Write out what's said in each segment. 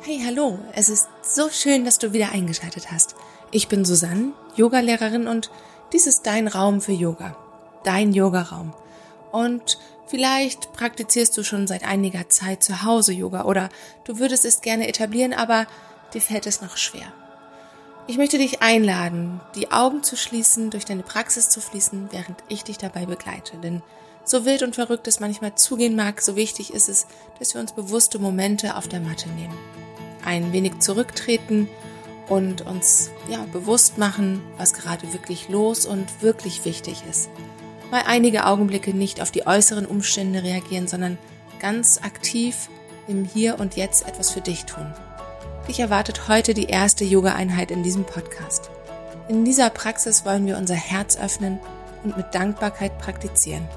Hey, hallo, es ist so schön, dass du wieder eingeschaltet hast. Ich bin Susanne, Yogalehrerin und dies ist dein Raum für Yoga, dein Yogaraum. Und vielleicht praktizierst du schon seit einiger Zeit zu Hause Yoga oder du würdest es gerne etablieren, aber dir fällt es noch schwer. Ich möchte dich einladen, die Augen zu schließen, durch deine Praxis zu fließen, während ich dich dabei begleite. Denn so wild und verrückt es manchmal zugehen mag, so wichtig ist es, dass wir uns bewusste Momente auf der Matte nehmen. Ein wenig zurücktreten und uns ja, bewusst machen, was gerade wirklich los und wirklich wichtig ist. Mal einige Augenblicke nicht auf die äußeren Umstände reagieren, sondern ganz aktiv im Hier und Jetzt etwas für dich tun. Dich erwartet heute die erste Yoga-Einheit in diesem Podcast. In dieser Praxis wollen wir unser Herz öffnen und mit Dankbarkeit praktizieren.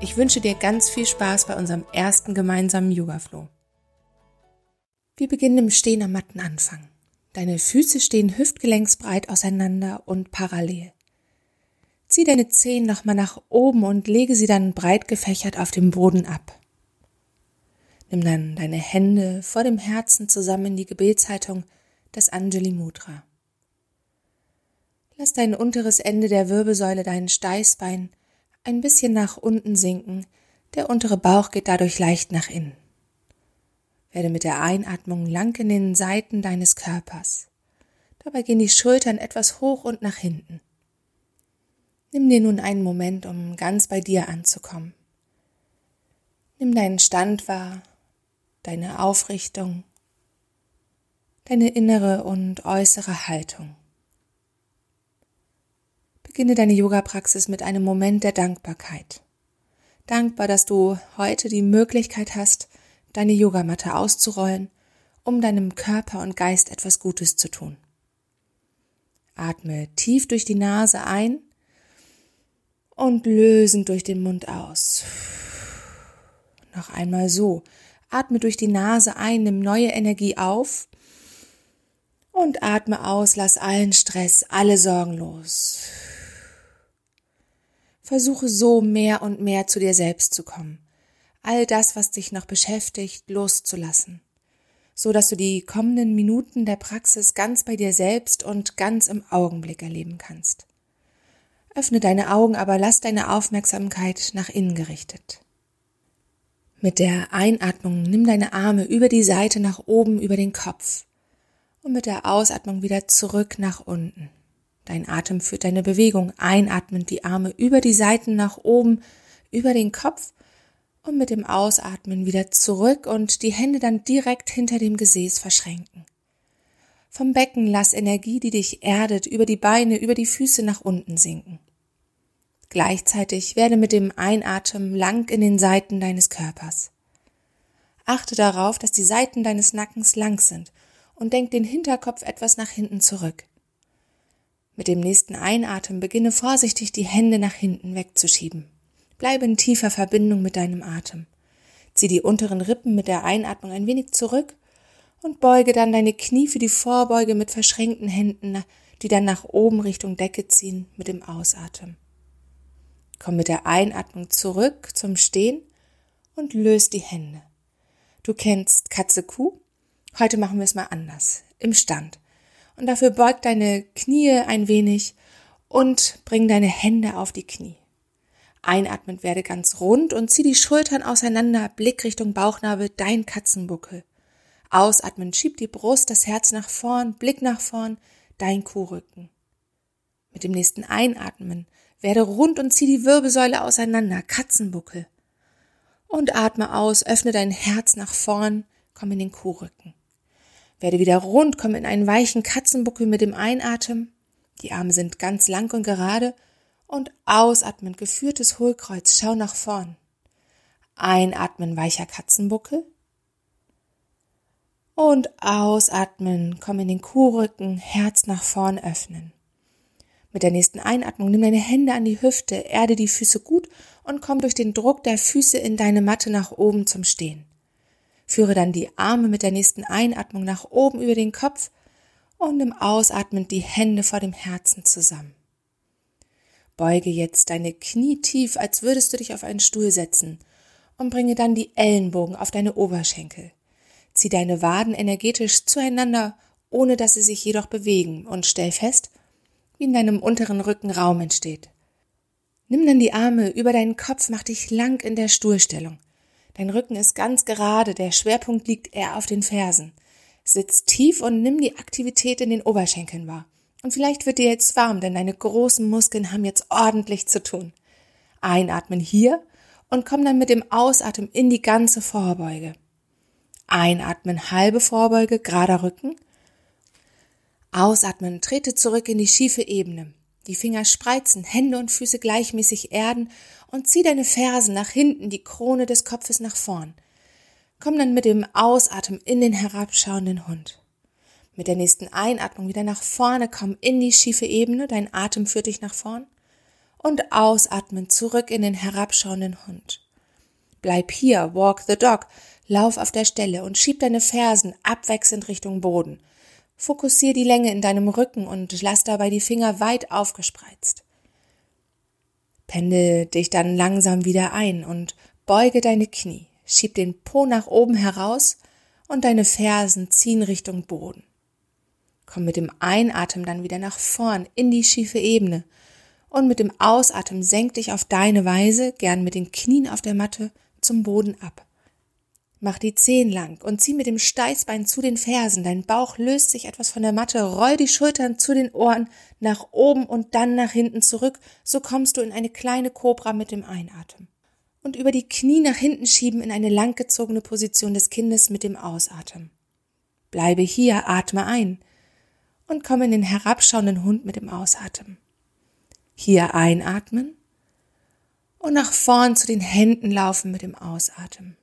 Ich wünsche dir ganz viel Spaß bei unserem ersten gemeinsamen Yoga-Flow. Wir beginnen im Stehen am Mattenanfang. Deine Füße stehen hüftgelenksbreit auseinander und parallel. Zieh deine Zehen nochmal nach oben und lege sie dann breit gefächert auf dem Boden ab. Nimm dann deine Hände vor dem Herzen zusammen in die Gebetshaltung, das Anjali Mudra. Lass dein unteres Ende der Wirbelsäule, dein Steißbein, ein bisschen nach unten sinken, der untere Bauch geht dadurch leicht nach innen. Werde mit der Einatmung lang in den Seiten deines Körpers. Dabei gehen die Schultern etwas hoch und nach hinten. Nimm dir nun einen Moment, um ganz bei dir anzukommen. Nimm deinen Stand wahr, deine Aufrichtung, deine innere und äußere Haltung. Beginne deine Yoga-Praxis mit einem Moment der Dankbarkeit. Dankbar, dass du heute die Möglichkeit hast, deine Yogamatte auszurollen, um deinem Körper und Geist etwas Gutes zu tun. Atme tief durch die Nase ein und lösend durch den Mund aus. Noch einmal so. Atme durch die Nase ein, nimm neue Energie auf und atme aus, lass allen Stress, alle Sorgen los. Versuche so mehr und mehr zu dir selbst zu kommen. All das, was dich noch beschäftigt, loszulassen, so dass du die kommenden Minuten der Praxis ganz bei dir selbst und ganz im Augenblick erleben kannst. Öffne deine Augen, aber lass deine Aufmerksamkeit nach innen gerichtet. Mit der Einatmung nimm deine Arme über die Seite nach oben über den Kopf und mit der Ausatmung wieder zurück nach unten. Dein Atem führt deine Bewegung einatmend die Arme über die Seiten nach oben über den Kopf und mit dem Ausatmen wieder zurück und die Hände dann direkt hinter dem Gesäß verschränken. Vom Becken lass Energie, die dich erdet, über die Beine, über die Füße nach unten sinken. Gleichzeitig werde mit dem Einatmen lang in den Seiten deines Körpers. Achte darauf, dass die Seiten deines Nackens lang sind und denk den Hinterkopf etwas nach hinten zurück. Mit dem nächsten Einatmen beginne vorsichtig die Hände nach hinten wegzuschieben. Bleibe in tiefer Verbindung mit deinem Atem. Zieh die unteren Rippen mit der Einatmung ein wenig zurück und beuge dann deine Knie für die Vorbeuge mit verschränkten Händen, die dann nach oben Richtung Decke ziehen mit dem Ausatmen. Komm mit der Einatmung zurück zum Stehen und löst die Hände. Du kennst Katze Kuh? Heute machen wir es mal anders. Im Stand. Und dafür beug deine Knie ein wenig und bring deine Hände auf die Knie. Einatmend werde ganz rund und zieh die Schultern auseinander, Blick Richtung Bauchnabel, dein Katzenbuckel. Ausatmen, schieb die Brust, das Herz nach vorn, Blick nach vorn, dein Kuhrücken. Mit dem nächsten Einatmen werde rund und zieh die Wirbelsäule auseinander, Katzenbuckel. Und atme aus, öffne dein Herz nach vorn, komm in den Kuhrücken. Werde wieder rund, komm in einen weichen Katzenbuckel mit dem Einatmen. Die Arme sind ganz lang und gerade. Und ausatmen, geführtes Hohlkreuz, schau nach vorn. Einatmen, weicher Katzenbuckel. Und ausatmen, komm in den Kuhrücken, Herz nach vorn öffnen. Mit der nächsten Einatmung nimm deine Hände an die Hüfte, erde die Füße gut und komm durch den Druck der Füße in deine Matte nach oben zum Stehen. Führe dann die Arme mit der nächsten Einatmung nach oben über den Kopf und im Ausatmen die Hände vor dem Herzen zusammen. Beuge jetzt deine Knie tief, als würdest du dich auf einen Stuhl setzen und bringe dann die Ellenbogen auf deine Oberschenkel. Zieh deine Waden energetisch zueinander, ohne dass sie sich jedoch bewegen und stell fest, wie in deinem unteren Rücken Raum entsteht. Nimm dann die Arme über deinen Kopf, mach dich lang in der Stuhlstellung. Dein Rücken ist ganz gerade, der Schwerpunkt liegt eher auf den Fersen. Sitz tief und nimm die Aktivität in den Oberschenkeln wahr. Und vielleicht wird dir jetzt warm, denn deine großen Muskeln haben jetzt ordentlich zu tun. Einatmen hier und komm dann mit dem Ausatmen in die ganze Vorbeuge. Einatmen, halbe Vorbeuge, gerader Rücken. Ausatmen, trete zurück in die schiefe Ebene. Die Finger spreizen, Hände und Füße gleichmäßig erden und zieh deine Fersen nach hinten, die Krone des Kopfes nach vorn. Komm dann mit dem Ausatmen in den herabschauenden Hund. Mit der nächsten Einatmung wieder nach vorne, komm in die schiefe Ebene, dein Atem führt dich nach vorn. Und ausatmen zurück in den herabschauenden Hund. Bleib hier, walk the dog, lauf auf der Stelle und schieb deine Fersen abwechselnd Richtung Boden. Fokussier die Länge in deinem Rücken und lass dabei die Finger weit aufgespreizt. Pendel dich dann langsam wieder ein und beuge deine Knie. Schieb den Po nach oben heraus und deine Fersen ziehen Richtung Boden. Komm mit dem Einatmen dann wieder nach vorn in die schiefe Ebene und mit dem Ausatmen senk dich auf deine Weise, gern mit den Knien auf der Matte, zum Boden ab. Mach die Zehen lang und zieh mit dem Steißbein zu den Fersen. Dein Bauch löst sich etwas von der Matte. Roll die Schultern zu den Ohren nach oben und dann nach hinten zurück. So kommst du in eine kleine Kobra mit dem Einatmen und über die Knie nach hinten schieben in eine langgezogene Position des Kindes mit dem Ausatmen. Bleibe hier, atme ein und komm in den herabschauenden Hund mit dem Ausatmen. Hier einatmen und nach vorn zu den Händen laufen mit dem Ausatmen.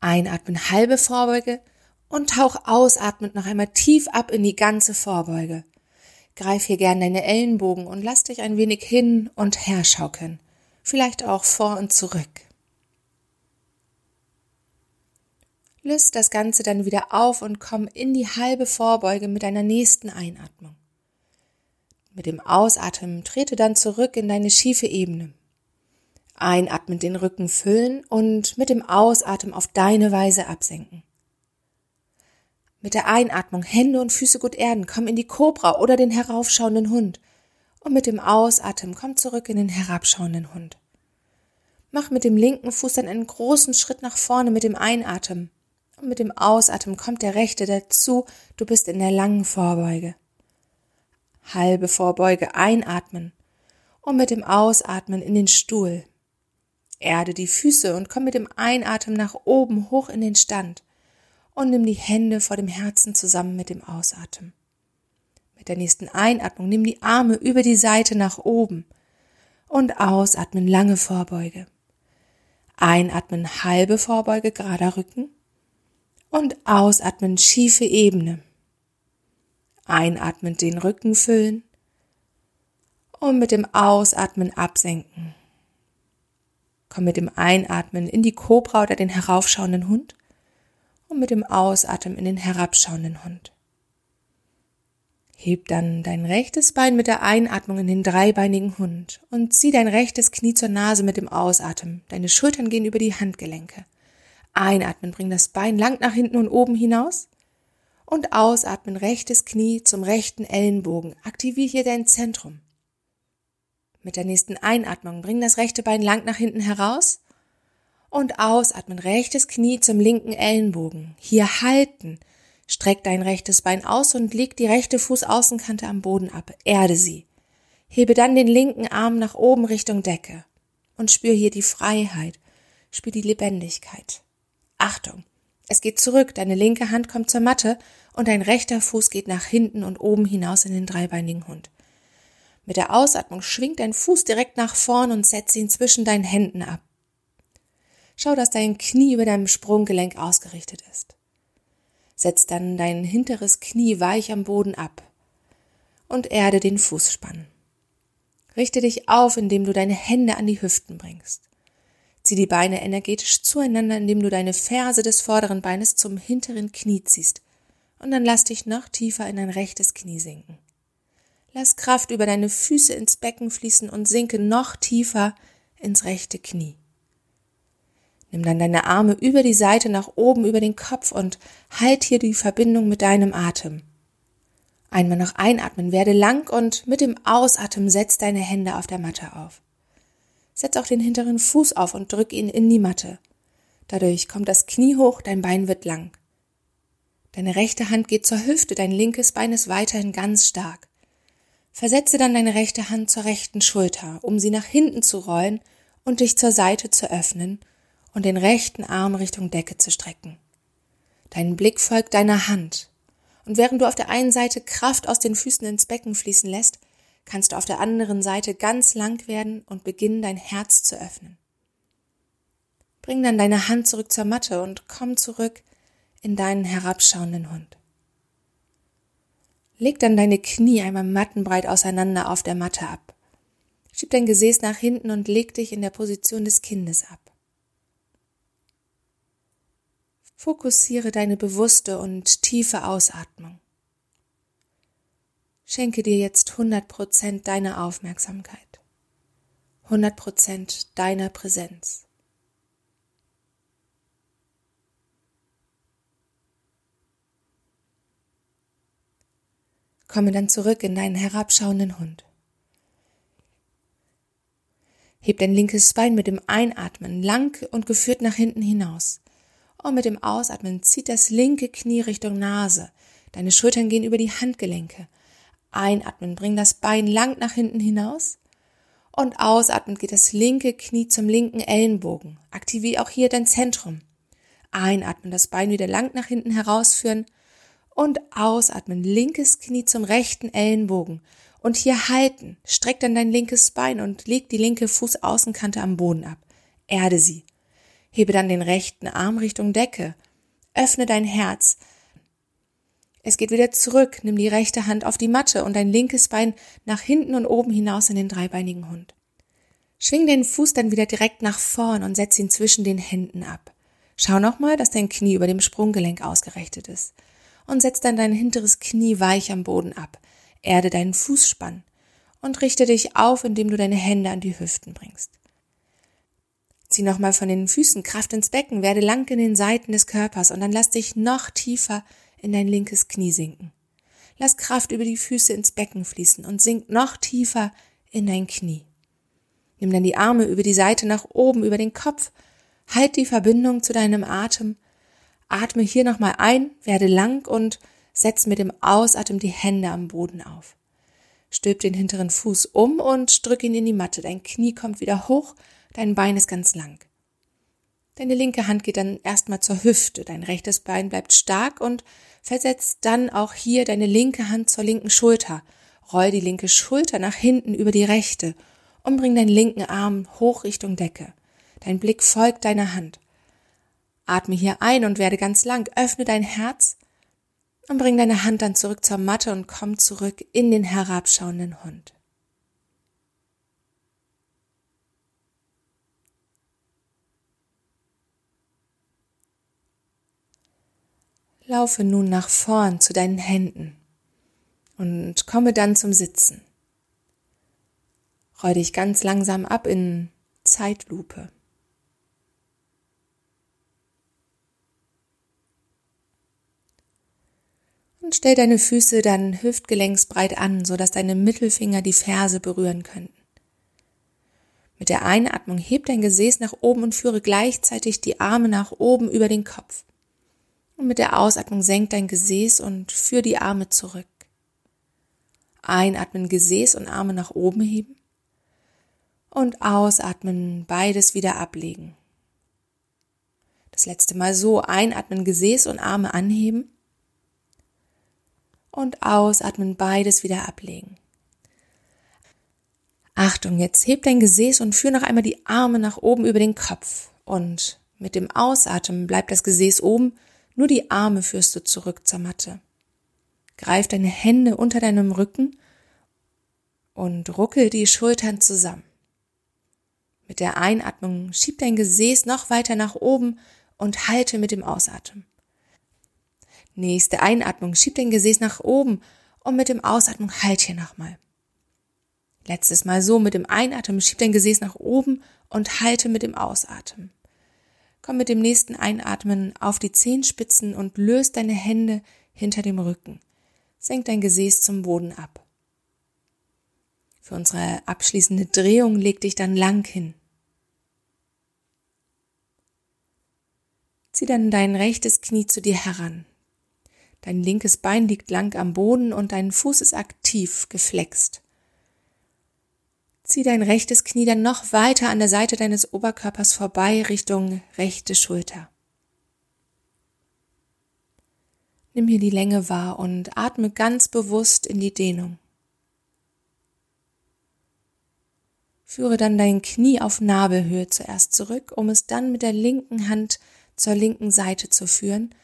Einatmen halbe Vorbeuge und tauch ausatmend noch einmal tief ab in die ganze Vorbeuge. Greif hier gern deine Ellenbogen und lass dich ein wenig hin und her schaukeln vielleicht auch vor und zurück. Löst das Ganze dann wieder auf und komm in die halbe Vorbeuge mit deiner nächsten Einatmung. Mit dem Ausatmen trete dann zurück in deine schiefe Ebene. Einatmen den Rücken füllen und mit dem Ausatmen auf deine Weise absenken. Mit der Einatmung Hände und Füße gut erden, komm in die Kobra oder den heraufschauenden Hund und mit dem Ausatmen komm zurück in den herabschauenden Hund. Mach mit dem linken Fuß dann einen großen Schritt nach vorne mit dem Einatmen. Und mit dem Ausatmen kommt der rechte dazu, du bist in der langen Vorbeuge. Halbe Vorbeuge einatmen und mit dem Ausatmen in den Stuhl. Erde die Füße und komm mit dem Einatmen nach oben hoch in den Stand und nimm die Hände vor dem Herzen zusammen mit dem Ausatmen. Mit der nächsten Einatmung nimm die Arme über die Seite nach oben und ausatmen lange Vorbeuge. Einatmen halbe Vorbeuge, gerader Rücken und ausatmen schiefe Ebene. Einatmen den Rücken füllen und mit dem Ausatmen absenken. Komm mit dem Einatmen in die Kobra oder den heraufschauenden Hund und mit dem Ausatmen in den herabschauenden Hund. Heb dann dein rechtes Bein mit der Einatmung in den dreibeinigen Hund und zieh dein rechtes Knie zur Nase mit dem Ausatmen. Deine Schultern gehen über die Handgelenke. Einatmen, bring das Bein lang nach hinten und oben hinaus. Und ausatmen, rechtes Knie zum rechten Ellenbogen. Aktiviere hier dein Zentrum. Mit der nächsten Einatmung bring das rechte Bein lang nach hinten heraus. Und ausatmen, rechtes Knie zum linken Ellenbogen. Hier halten Streck dein rechtes Bein aus und leg die rechte Fußaußenkante am Boden ab. Erde sie. Hebe dann den linken Arm nach oben Richtung Decke und spür hier die Freiheit, spür die Lebendigkeit. Achtung, es geht zurück, deine linke Hand kommt zur Matte und dein rechter Fuß geht nach hinten und oben hinaus in den dreibeinigen Hund. Mit der Ausatmung schwingt dein Fuß direkt nach vorn und setz ihn zwischen deinen Händen ab. Schau, dass dein Knie über deinem Sprunggelenk ausgerichtet ist. Setz dann dein hinteres Knie weich am Boden ab und erde den Fußspann. Richte dich auf, indem du deine Hände an die Hüften bringst. Zieh die Beine energetisch zueinander, indem du deine Ferse des vorderen Beines zum hinteren Knie ziehst. Und dann lass dich noch tiefer in dein rechtes Knie sinken. Lass Kraft über deine Füße ins Becken fließen und sinke noch tiefer ins rechte Knie. Nimm dann deine Arme über die Seite nach oben über den Kopf und halt hier die Verbindung mit deinem Atem. Einmal noch einatmen, werde lang und mit dem Ausatmen setz deine Hände auf der Matte auf. Setz auch den hinteren Fuß auf und drück ihn in die Matte. Dadurch kommt das Knie hoch, dein Bein wird lang. Deine rechte Hand geht zur Hüfte, dein linkes Bein ist weiterhin ganz stark. Versetze dann deine rechte Hand zur rechten Schulter, um sie nach hinten zu rollen und dich zur Seite zu öffnen und den rechten Arm Richtung Decke zu strecken. Dein Blick folgt deiner Hand. Und während du auf der einen Seite Kraft aus den Füßen ins Becken fließen lässt, kannst du auf der anderen Seite ganz lang werden und beginnen dein Herz zu öffnen. Bring dann deine Hand zurück zur Matte und komm zurück in deinen herabschauenden Hund. Leg dann deine Knie einmal mattenbreit auseinander auf der Matte ab. Schieb dein Gesäß nach hinten und leg dich in der Position des Kindes ab. Fokussiere deine bewusste und tiefe Ausatmung. Schenke dir jetzt 100% deiner Aufmerksamkeit, 100% deiner Präsenz. Komme dann zurück in deinen herabschauenden Hund. Heb dein linkes Bein mit dem Einatmen lang und geführt nach hinten hinaus. Und mit dem Ausatmen zieht das linke Knie Richtung Nase. Deine Schultern gehen über die Handgelenke. Einatmen, bring das Bein lang nach hinten hinaus. Und ausatmen geht das linke Knie zum linken Ellenbogen. Aktiviere auch hier dein Zentrum. Einatmen, das Bein wieder lang nach hinten herausführen. Und ausatmen, linkes Knie zum rechten Ellenbogen. Und hier halten. Streck dann dein linkes Bein und leg die linke Fußaußenkante am Boden ab. Erde sie. Hebe dann den rechten Arm Richtung Decke. Öffne dein Herz. Es geht wieder zurück. Nimm die rechte Hand auf die Matte und dein linkes Bein nach hinten und oben hinaus in den dreibeinigen Hund. Schwing den Fuß dann wieder direkt nach vorn und setz ihn zwischen den Händen ab. Schau nochmal, dass dein Knie über dem Sprunggelenk ausgerichtet ist. Und setz dann dein hinteres Knie weich am Boden ab. Erde deinen Fußspann. Und richte dich auf, indem du deine Hände an die Hüften bringst. Zieh nochmal von den Füßen Kraft ins Becken, werde lang in den Seiten des Körpers und dann lass dich noch tiefer in dein linkes Knie sinken. Lass Kraft über die Füße ins Becken fließen und sink noch tiefer in dein Knie. Nimm dann die Arme über die Seite nach oben, über den Kopf. Halt die Verbindung zu deinem Atem. Atme hier nochmal ein, werde lang und setz mit dem Ausatmen die Hände am Boden auf. Stülp den hinteren Fuß um und drück ihn in die Matte. Dein Knie kommt wieder hoch Dein Bein ist ganz lang. Deine linke Hand geht dann erstmal zur Hüfte, dein rechtes Bein bleibt stark und versetzt dann auch hier deine linke Hand zur linken Schulter. Roll die linke Schulter nach hinten über die rechte und bring deinen linken Arm hoch Richtung Decke. Dein Blick folgt deiner Hand. Atme hier ein und werde ganz lang. Öffne dein Herz und bring deine Hand dann zurück zur Matte und komm zurück in den herabschauenden Hund. Laufe nun nach vorn zu deinen Händen und komme dann zum Sitzen. Roll dich ganz langsam ab in Zeitlupe. Und stell deine Füße dann hüftgelenksbreit an, sodass deine Mittelfinger die Ferse berühren könnten. Mit der Einatmung heb dein Gesäß nach oben und führe gleichzeitig die Arme nach oben über den Kopf. Und mit der Ausatmung senkt dein Gesäß und führ die Arme zurück. Einatmen, Gesäß und Arme nach oben heben. Und ausatmen, beides wieder ablegen. Das letzte Mal so einatmen, Gesäß und Arme anheben. Und ausatmen, beides wieder ablegen. Achtung, jetzt heb dein Gesäß und führ noch einmal die Arme nach oben über den Kopf. Und mit dem Ausatmen bleibt das Gesäß oben nur die Arme führst du zurück zur Matte. Greif deine Hände unter deinem Rücken und ruckel die Schultern zusammen. Mit der Einatmung schieb dein Gesäß noch weiter nach oben und halte mit dem Ausatmen. Nächste Einatmung, schieb dein Gesäß nach oben Und mit dem Ausatmen halt hier nochmal. Letztes Mal so mit dem Einatmen, schieb dein Gesäß nach oben und halte mit dem Ausatmen. Komm mit dem nächsten Einatmen auf die Zehenspitzen und löst deine Hände hinter dem Rücken. Senk dein Gesäß zum Boden ab. Für unsere abschließende Drehung leg dich dann lang hin. Zieh dann dein rechtes Knie zu dir heran. Dein linkes Bein liegt lang am Boden und dein Fuß ist aktiv geflext. Zieh dein rechtes Knie dann noch weiter an der Seite deines Oberkörpers vorbei Richtung rechte Schulter. Nimm hier die Länge wahr und atme ganz bewusst in die Dehnung. Führe dann dein Knie auf Nabelhöhe zuerst zurück, um es dann mit der linken Hand zur linken Seite zu führen,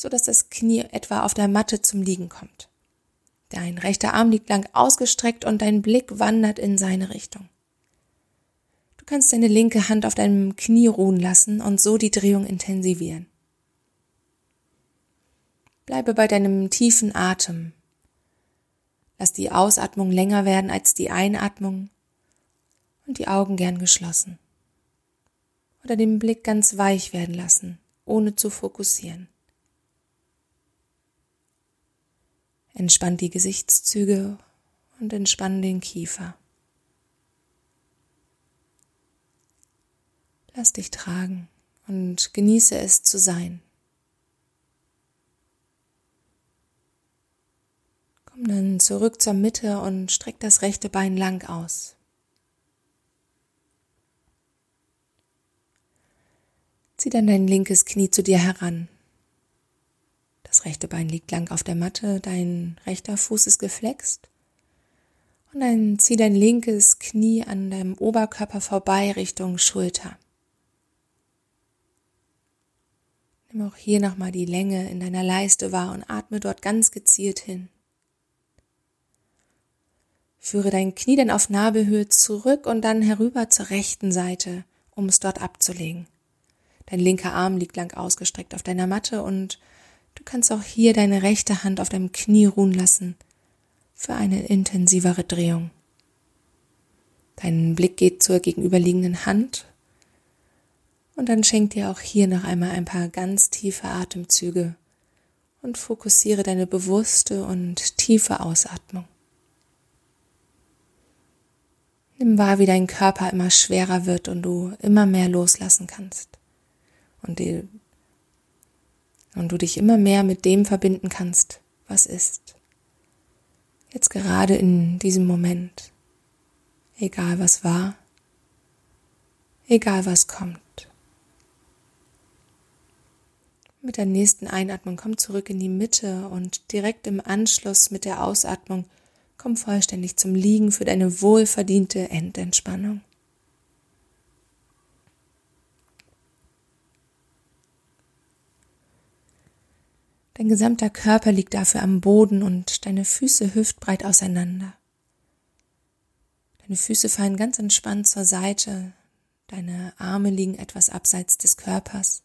so dass das Knie etwa auf der Matte zum Liegen kommt. Dein rechter Arm liegt lang ausgestreckt und dein Blick wandert in seine Richtung. Du kannst deine linke Hand auf deinem Knie ruhen lassen und so die Drehung intensivieren. Bleibe bei deinem tiefen Atem. Lass die Ausatmung länger werden als die Einatmung und die Augen gern geschlossen. Oder den Blick ganz weich werden lassen, ohne zu fokussieren. Entspann die Gesichtszüge und entspann den Kiefer. Lass dich tragen und genieße es zu sein. Komm dann zurück zur Mitte und streck das rechte Bein lang aus. Zieh dann dein linkes Knie zu dir heran das rechte Bein liegt lang auf der Matte, dein rechter Fuß ist geflext. Und dann zieh dein linkes Knie an deinem Oberkörper vorbei Richtung Schulter. Nimm auch hier nochmal die Länge in deiner Leiste wahr und atme dort ganz gezielt hin. Führe dein Knie dann auf Nabelhöhe zurück und dann herüber zur rechten Seite, um es dort abzulegen. Dein linker Arm liegt lang ausgestreckt auf deiner Matte und Du kannst auch hier deine rechte Hand auf deinem Knie ruhen lassen für eine intensivere Drehung. Dein Blick geht zur gegenüberliegenden Hand und dann schenk dir auch hier noch einmal ein paar ganz tiefe Atemzüge und fokussiere deine bewusste und tiefe Ausatmung. Nimm wahr, wie dein Körper immer schwerer wird und du immer mehr loslassen kannst und die und du dich immer mehr mit dem verbinden kannst, was ist. Jetzt gerade in diesem Moment, egal was war, egal was kommt. Mit der nächsten Einatmung komm zurück in die Mitte und direkt im Anschluss mit der Ausatmung komm vollständig zum Liegen für deine wohlverdiente Endentspannung. Dein gesamter Körper liegt dafür am Boden und deine Füße hüftbreit auseinander. Deine Füße fallen ganz entspannt zur Seite, deine Arme liegen etwas abseits des Körpers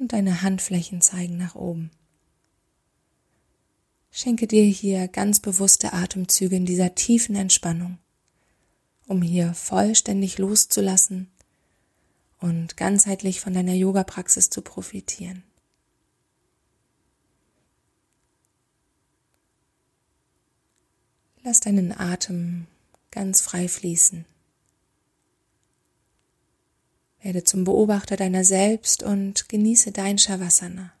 und deine Handflächen zeigen nach oben. Schenke dir hier ganz bewusste Atemzüge in dieser tiefen Entspannung, um hier vollständig loszulassen und ganzheitlich von deiner Yoga-Praxis zu profitieren. Lass deinen Atem ganz frei fließen. Werde zum Beobachter deiner selbst und genieße dein Shavasana.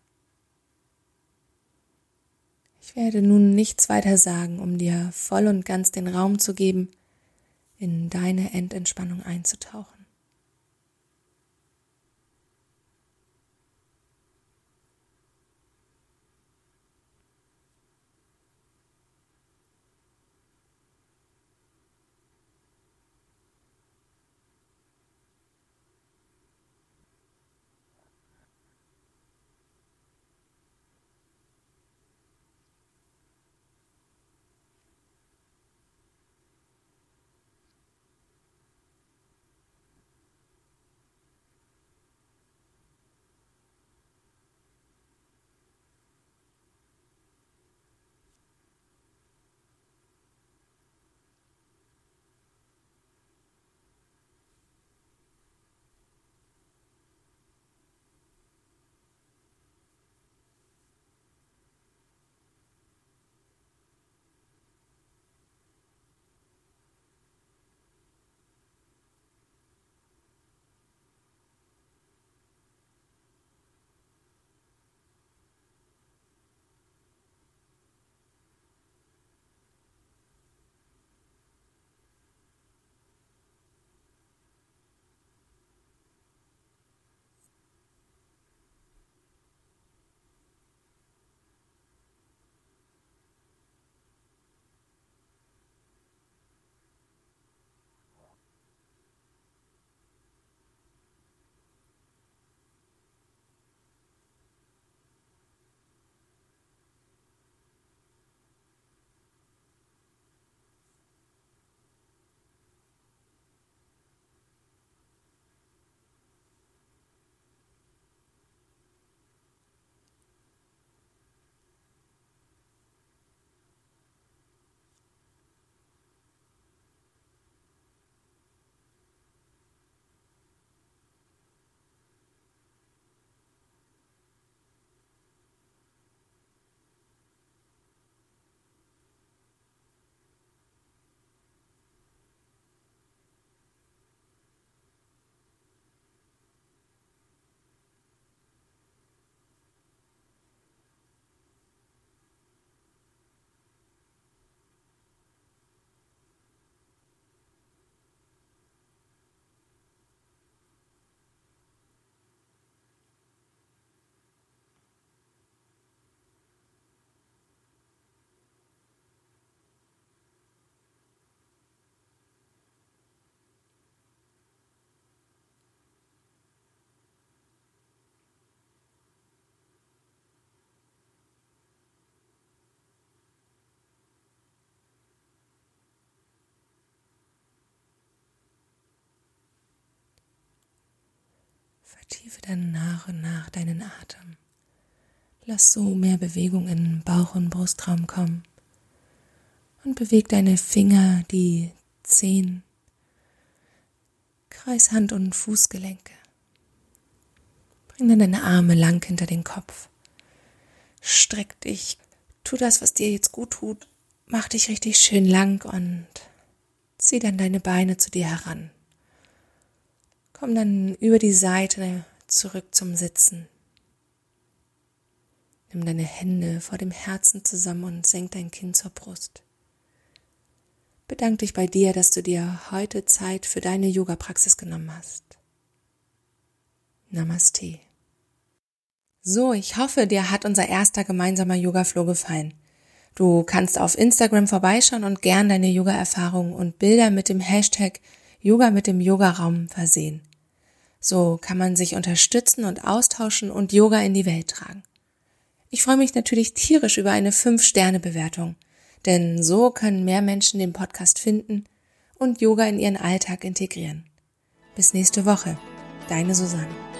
Ich werde nun nichts weiter sagen, um dir voll und ganz den Raum zu geben, in deine Endentspannung einzutauchen. Vertiefe dann nach und nach deinen Atem. Lass so mehr Bewegung in Bauch- und Brustraum kommen. Und beweg deine Finger, die Zehen, Kreis Hand- und Fußgelenke. Bring dann deine Arme lang hinter den Kopf. Streck dich, tu das, was dir jetzt gut tut. Mach dich richtig schön lang und zieh dann deine Beine zu dir heran. Komm dann über die Seite zurück zum Sitzen. Nimm deine Hände vor dem Herzen zusammen und senk dein Kinn zur Brust. Bedank dich bei dir, dass du dir heute Zeit für deine Yoga-Praxis genommen hast. Namaste. So, ich hoffe, dir hat unser erster gemeinsamer Yoga-Flow gefallen. Du kannst auf Instagram vorbeischauen und gern deine Yoga-Erfahrungen und Bilder mit dem Hashtag Yoga mit dem Yogaraum versehen. So kann man sich unterstützen und austauschen und Yoga in die Welt tragen. Ich freue mich natürlich tierisch über eine 5-Sterne-Bewertung, denn so können mehr Menschen den Podcast finden und Yoga in ihren Alltag integrieren. Bis nächste Woche, deine Susanne.